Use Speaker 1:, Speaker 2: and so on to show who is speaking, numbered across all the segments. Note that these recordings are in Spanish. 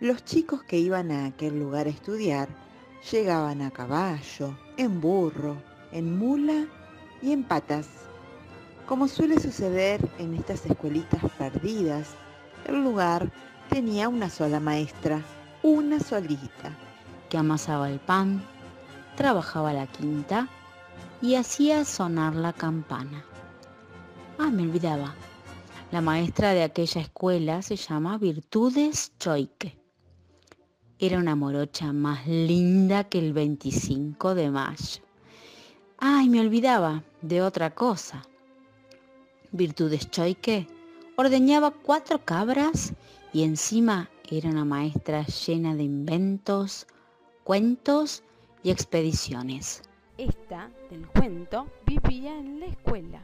Speaker 1: Los chicos que iban a aquel lugar a estudiar llegaban a caballo, en burro, en mula y en patas. Como suele suceder en estas escuelitas perdidas, el lugar tenía una sola maestra, una solita.
Speaker 2: que amasaba el pan, trabajaba la quinta y hacía sonar la campana. Ah, me olvidaba. La maestra de aquella escuela se llama Virtudes Choique. Era una morocha más linda que el 25 de mayo. Ay, me olvidaba de otra cosa. Virtudes Choique ordeñaba cuatro cabras y encima era una maestra llena de inventos, cuentos y expediciones.
Speaker 3: Esta, del cuento, vivía en la escuela.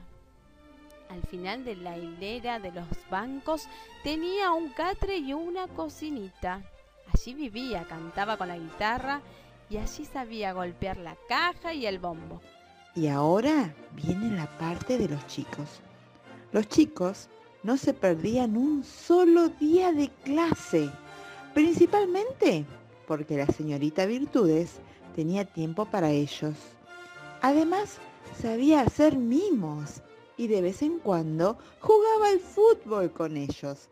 Speaker 3: Al final de la hilera de los bancos tenía un catre y una cocinita. Allí vivía, cantaba con la guitarra y allí sabía golpear la caja y el bombo.
Speaker 1: Y ahora viene la parte de los chicos. Los chicos no se perdían un solo día de clase, principalmente porque la señorita Virtudes tenía tiempo para ellos. Además, sabía hacer mimos y de vez en cuando jugaba al fútbol con ellos.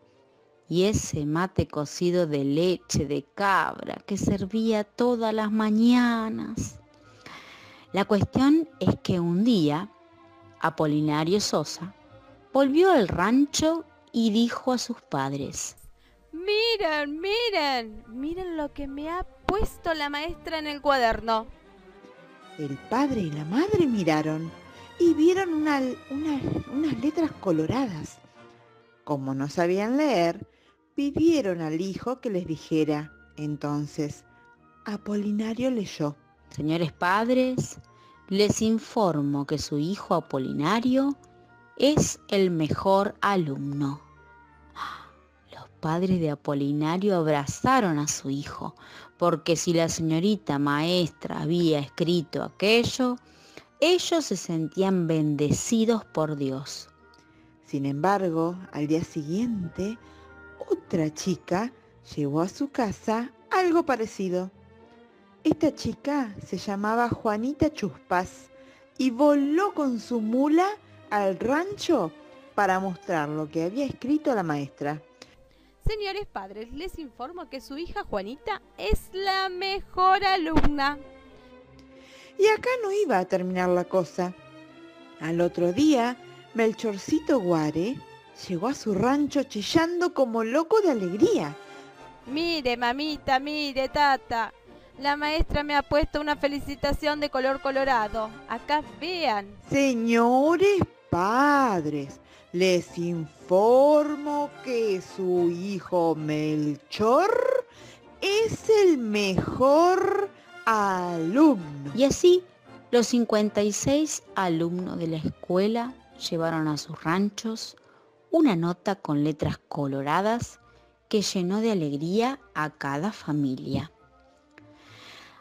Speaker 2: Y ese mate cocido de leche de cabra que servía todas las mañanas. La cuestión es que un día Apolinario Sosa volvió al rancho y dijo a sus padres,
Speaker 3: Miren, miren, miren lo que me ha puesto la maestra en el cuaderno.
Speaker 1: El padre y la madre miraron y vieron una- una- unas letras coloradas. Como no sabían leer, pidieron al hijo que les dijera. Entonces, Apolinario leyó.
Speaker 2: Señores padres, les informo que su hijo Apolinario es el mejor alumno. Los padres de Apolinario abrazaron a su hijo, porque si la señorita maestra había escrito aquello, ellos se sentían bendecidos por Dios.
Speaker 1: Sin embargo, al día siguiente, otra chica llevó a su casa algo parecido. Esta chica se llamaba Juanita Chuspas y voló con su mula al rancho para mostrar lo que había escrito la maestra.
Speaker 3: Señores padres, les informo que su hija Juanita es la mejor alumna.
Speaker 1: Y acá no iba a terminar la cosa. Al otro día, Melchorcito Guare llegó a su rancho chillando como loco de alegría.
Speaker 3: Mire, mamita, mire, tata. La maestra me ha puesto una felicitación de color colorado. Acá vean.
Speaker 1: Señores padres, les informo que su hijo Melchor es el mejor alumno.
Speaker 2: Y así, los 56 alumnos de la escuela llevaron a sus ranchos una nota con letras coloradas que llenó de alegría a cada familia.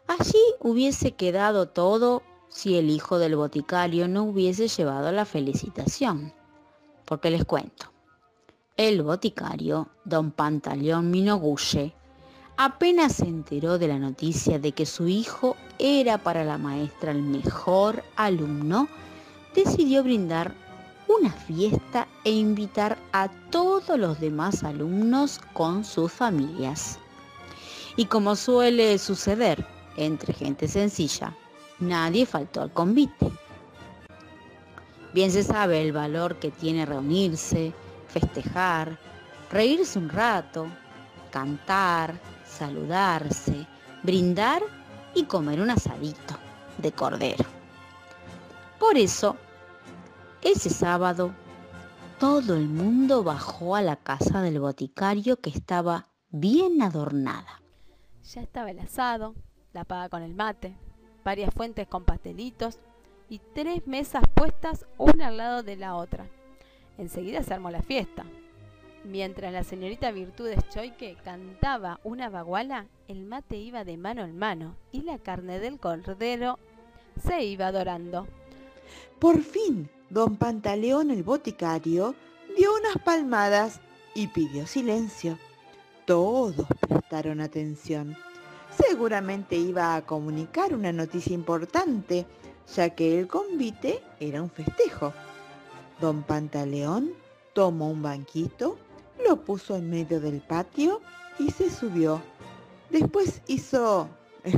Speaker 2: Allí hubiese quedado todo si el hijo del boticario no hubiese llevado la felicitación. Porque les cuento, el boticario, don Pantaleón Minogulle, apenas se enteró de la noticia de que su hijo era para la maestra el mejor alumno, decidió brindar una fiesta e invitar a todos los demás alumnos con sus familias. Y como suele suceder entre gente sencilla, nadie faltó al convite. Bien se sabe el valor que tiene reunirse, festejar, reírse un rato, cantar, saludarse, brindar y comer un asadito de cordero. Por eso, ese sábado, todo el mundo bajó a la casa del boticario que estaba bien adornada.
Speaker 3: Ya estaba el asado, la paga con el mate, varias fuentes con pastelitos y tres mesas puestas una al lado de la otra. Enseguida se armó la fiesta. Mientras la señorita Virtudes Choique cantaba una baguala, el mate iba de mano en mano y la carne del cordero se iba dorando.
Speaker 1: Por fin, don Pantaleón el boticario dio unas palmadas y pidió silencio. Todos prestaron atención. Seguramente iba a comunicar una noticia importante, ya que el convite era un festejo. Don Pantaleón tomó un banquito lo puso en medio del patio y se subió. Después hizo...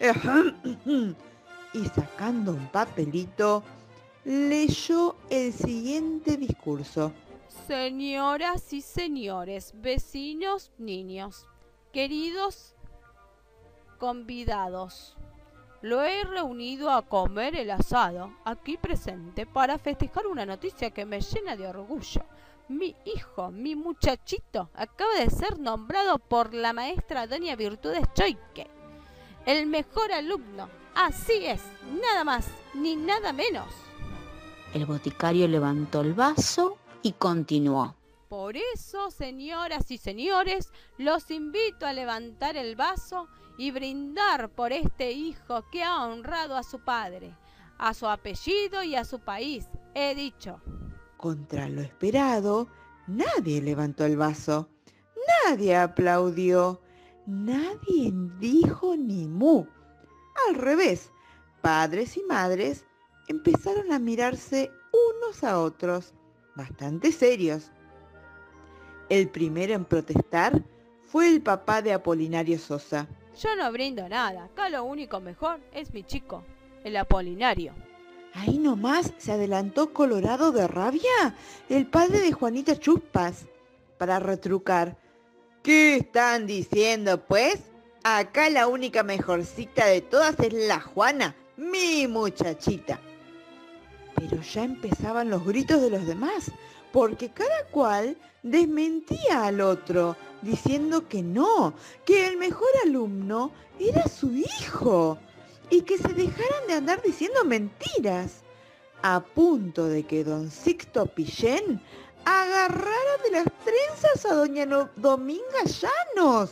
Speaker 1: y sacando un papelito, leyó el siguiente discurso.
Speaker 3: Señoras y señores, vecinos, niños, queridos convidados, lo he reunido a comer el asado aquí presente para festejar una noticia que me llena de orgullo mi hijo, mi muchachito, acaba de ser nombrado por la maestra Doña Virtudes Choique. El mejor alumno. Así es, nada más, ni nada menos.
Speaker 2: El boticario levantó el vaso y continuó.
Speaker 3: Por eso, señoras y señores, los invito a levantar el vaso y brindar por este hijo que ha honrado a su padre, a su apellido y a su país. He dicho.
Speaker 1: Contra lo esperado, nadie levantó el vaso, nadie aplaudió, nadie dijo ni mu. Al revés, padres y madres empezaron a mirarse unos a otros, bastante serios. El primero en protestar fue el papá de Apolinario Sosa.
Speaker 3: Yo no brindo nada, acá lo único mejor es mi chico, el Apolinario.
Speaker 1: Ahí nomás se adelantó colorado de rabia el padre de Juanita Chuspas para retrucar. ¿Qué están diciendo, pues? Acá la única mejorcita de todas es la Juana, mi muchachita. Pero ya empezaban los gritos de los demás, porque cada cual desmentía al otro, diciendo que no, que el mejor alumno era su hijo y que se dejaran de andar diciendo mentiras, a punto de que don Sixto Pillén agarrara de las trenzas a doña Dominga Llanos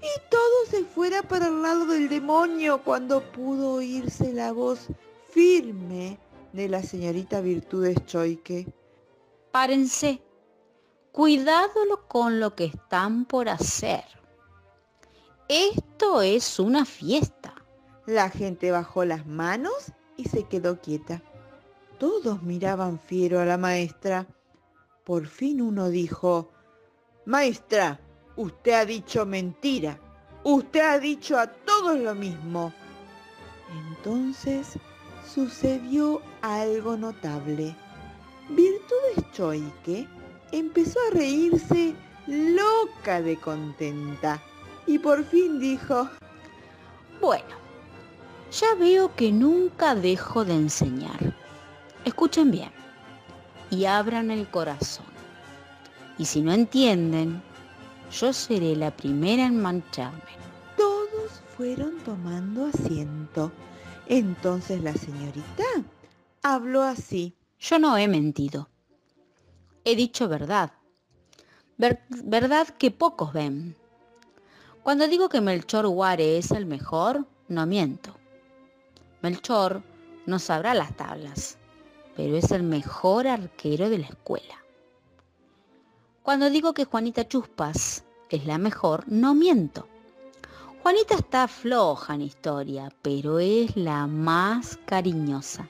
Speaker 1: y todo se fuera para el lado del demonio cuando pudo oírse la voz firme de la señorita Virtudes Choique.
Speaker 2: Párense, cuidado con lo que están por hacer. Esto es una fiesta.
Speaker 1: La gente bajó las manos y se quedó quieta. Todos miraban fiero a la maestra. Por fin uno dijo, Maestra, usted ha dicho mentira. Usted ha dicho a todos lo mismo. Entonces sucedió algo notable. Virtudes Choique empezó a reírse loca de contenta y por fin dijo,
Speaker 2: bueno, ya veo que nunca dejo de enseñar. Escuchen bien y abran el corazón. Y si no entienden, yo seré la primera en mancharme.
Speaker 1: Todos fueron tomando asiento. Entonces la señorita habló así.
Speaker 2: Yo no he mentido. He dicho verdad. verdad que pocos ven. Cuando digo que Melchor Guare es el mejor, no miento. Melchor no sabrá las tablas, pero es el mejor arquero de la escuela. Cuando digo que Juanita Chuspas es la mejor, no miento. Juanita está floja en historia, pero es la más cariñosa.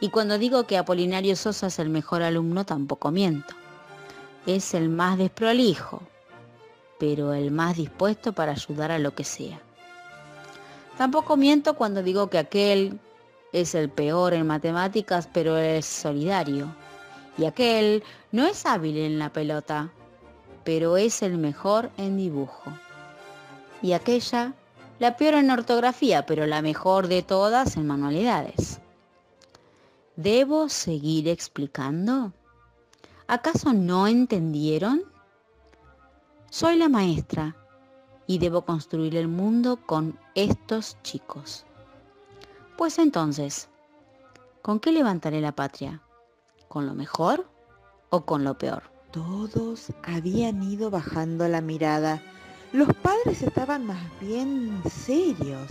Speaker 2: Y cuando digo que Apolinario Sosa es el mejor alumno, tampoco miento. Es el más desprolijo, pero el más dispuesto para ayudar a lo que sea. Tampoco miento cuando digo que aquel es el peor en matemáticas, pero es solidario. Y aquel no es hábil en la pelota, pero es el mejor en dibujo. Y aquella, la peor en ortografía, pero la mejor de todas en manualidades. ¿Debo seguir explicando? ¿Acaso no entendieron? Soy la maestra y debo construir el mundo con estos chicos. Pues entonces, ¿con qué levantaré la patria? ¿Con lo mejor o con lo peor?
Speaker 1: Todos habían ido bajando la mirada. Los padres estaban más bien serios.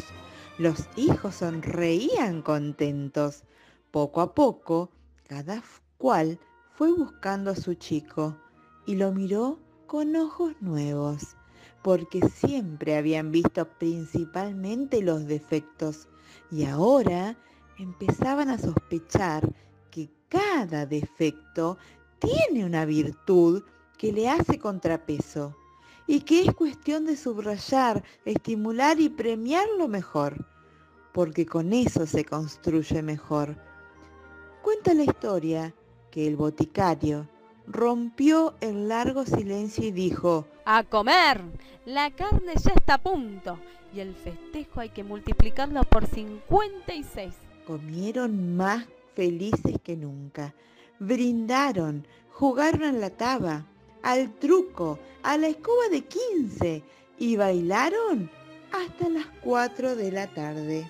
Speaker 1: Los hijos sonreían contentos. Poco a poco, cada cual fue buscando a su chico y lo miró con ojos nuevos, porque siempre habían visto principalmente los defectos y ahora empezaban a sospechar que cada defecto tiene una virtud que le hace contrapeso y que es cuestión de subrayar, estimular y premiar lo mejor, porque con eso se construye mejor. Cuenta la historia que el boticario rompió el largo silencio y dijo,
Speaker 3: ¡A comer! La carne ya está a punto y el festejo hay que multiplicarlo por 56.
Speaker 1: Comieron más felices que nunca. Brindaron, jugaron en la taba, al truco, a la escoba de 15 y bailaron hasta las 4 de la tarde.